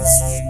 Christmas.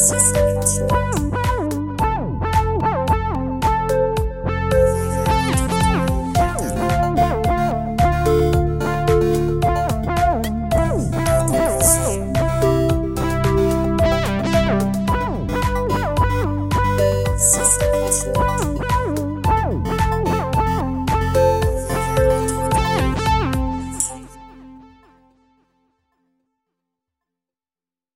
She's